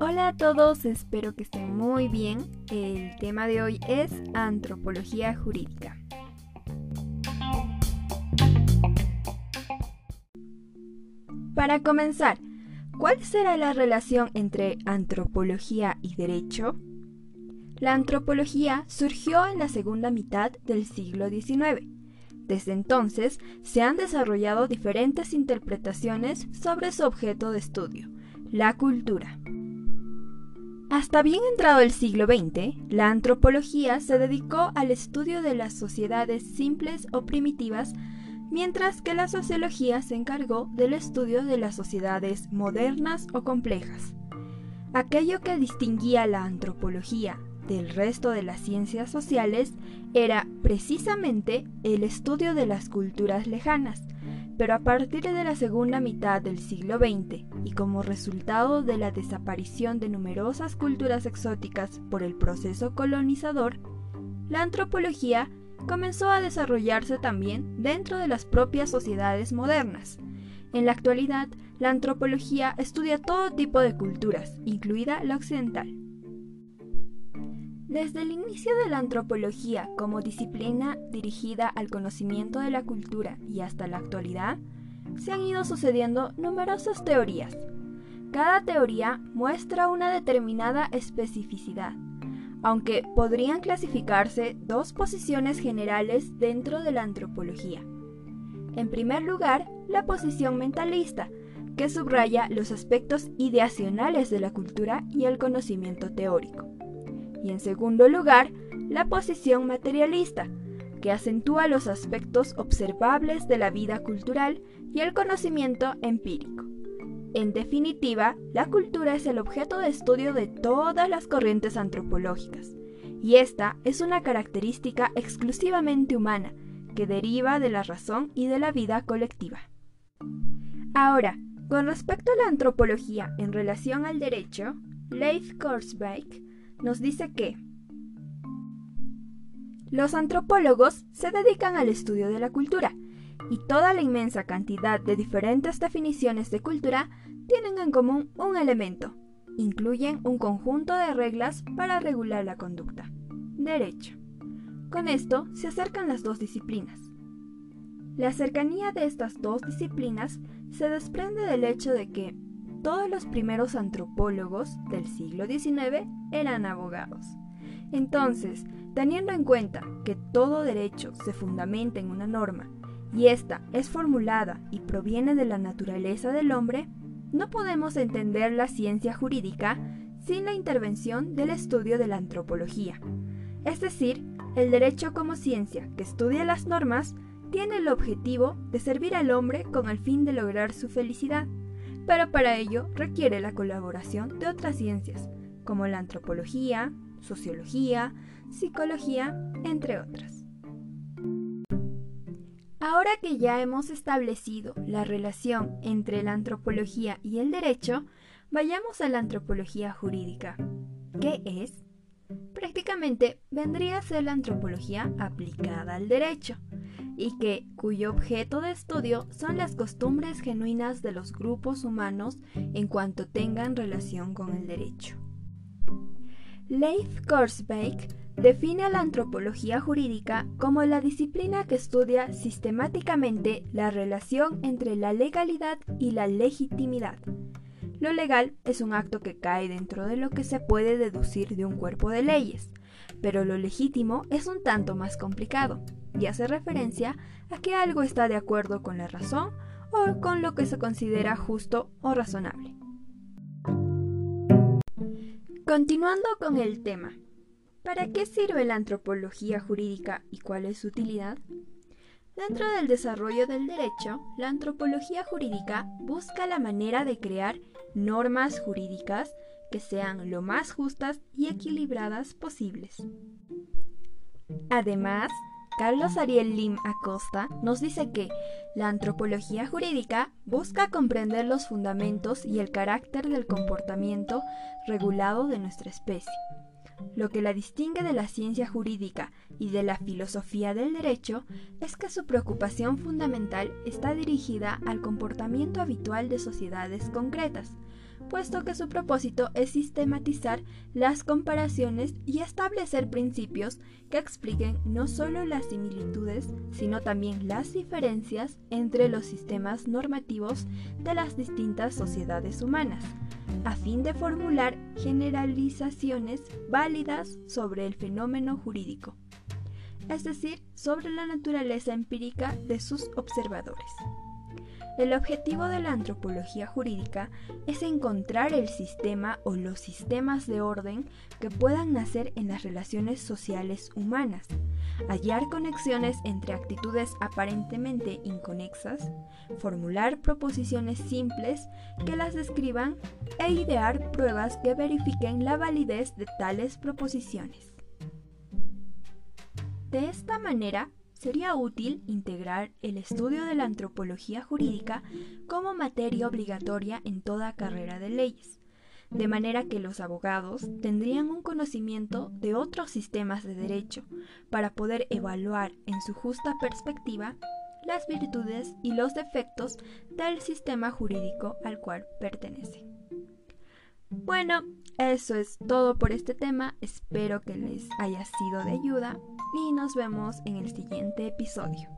Hola a todos, espero que estén muy bien. El tema de hoy es antropología jurídica. Para comenzar, ¿cuál será la relación entre antropología y derecho? La antropología surgió en la segunda mitad del siglo XIX. Desde entonces se han desarrollado diferentes interpretaciones sobre su objeto de estudio, la cultura. Hasta bien entrado el siglo XX, la antropología se dedicó al estudio de las sociedades simples o primitivas, mientras que la sociología se encargó del estudio de las sociedades modernas o complejas. Aquello que distinguía la antropología del resto de las ciencias sociales era precisamente el estudio de las culturas lejanas, pero a partir de la segunda mitad del siglo XX y como resultado de la desaparición de numerosas culturas exóticas por el proceso colonizador, la antropología comenzó a desarrollarse también dentro de las propias sociedades modernas. En la actualidad, la antropología estudia todo tipo de culturas, incluida la occidental. Desde el inicio de la antropología como disciplina dirigida al conocimiento de la cultura y hasta la actualidad, se han ido sucediendo numerosas teorías. Cada teoría muestra una determinada especificidad, aunque podrían clasificarse dos posiciones generales dentro de la antropología. En primer lugar, la posición mentalista, que subraya los aspectos ideacionales de la cultura y el conocimiento teórico y en segundo lugar, la posición materialista, que acentúa los aspectos observables de la vida cultural y el conocimiento empírico. En definitiva, la cultura es el objeto de estudio de todas las corrientes antropológicas, y esta es una característica exclusivamente humana, que deriva de la razón y de la vida colectiva. Ahora, con respecto a la antropología en relación al derecho, Leif Korsbeck nos dice que los antropólogos se dedican al estudio de la cultura y toda la inmensa cantidad de diferentes definiciones de cultura tienen en común un elemento. Incluyen un conjunto de reglas para regular la conducta. Derecho. Con esto se acercan las dos disciplinas. La cercanía de estas dos disciplinas se desprende del hecho de que todos los primeros antropólogos del siglo XIX eran abogados. Entonces, teniendo en cuenta que todo derecho se fundamenta en una norma y ésta es formulada y proviene de la naturaleza del hombre, no podemos entender la ciencia jurídica sin la intervención del estudio de la antropología. Es decir, el derecho como ciencia que estudia las normas tiene el objetivo de servir al hombre con el fin de lograr su felicidad pero para ello requiere la colaboración de otras ciencias, como la antropología, sociología, psicología, entre otras. Ahora que ya hemos establecido la relación entre la antropología y el derecho, vayamos a la antropología jurídica. ¿Qué es? Prácticamente vendría a ser la antropología aplicada al derecho y que cuyo objeto de estudio son las costumbres genuinas de los grupos humanos en cuanto tengan relación con el derecho. Leif Korsbeck define a la antropología jurídica como la disciplina que estudia sistemáticamente la relación entre la legalidad y la legitimidad. Lo legal es un acto que cae dentro de lo que se puede deducir de un cuerpo de leyes, pero lo legítimo es un tanto más complicado y hace referencia a que algo está de acuerdo con la razón o con lo que se considera justo o razonable. Continuando con el tema, ¿para qué sirve la antropología jurídica y cuál es su utilidad? Dentro del desarrollo del derecho, la antropología jurídica busca la manera de crear normas jurídicas que sean lo más justas y equilibradas posibles. Además, Carlos Ariel Lim Acosta nos dice que la antropología jurídica busca comprender los fundamentos y el carácter del comportamiento regulado de nuestra especie, Lo que la distingue de la ciencia jurídica y de la filosofía del derecho es que su preocupación fundamental está dirigida al comportamiento habitual de sociedades concretas, puesto que su propósito es sistematizar las comparaciones y establecer principios que expliquen no solo las similitudes, sino también las diferencias entre los sistemas normativos de las distintas sociedades humanas, a fin de formular generalizaciones válidas sobre el fenómeno jurídico, es decir, sobre la naturaleza empírica de sus observadores. El objetivo de la antropología jurídica es encontrar el sistema o los sistemas de orden que puedan nacer en las relaciones sociales humanas, hallar conexiones entre actitudes aparentemente inconexas, formular proposiciones simples que las describan e idear pruebas que verifiquen la validez de tales proposiciones. De esta manera, sería útil integrar el estudio de la antropología jurídica como materia obligatoria en toda carrera de leyes, de manera que los abogados tendrían un conocimiento de otros sistemas de derecho para poder evaluar en su justa perspectiva las virtudes y los defectos del sistema jurídico al cual pertenece. Bueno, eso es todo por este tema, espero que les haya sido de ayuda y nos vemos en el siguiente episodio.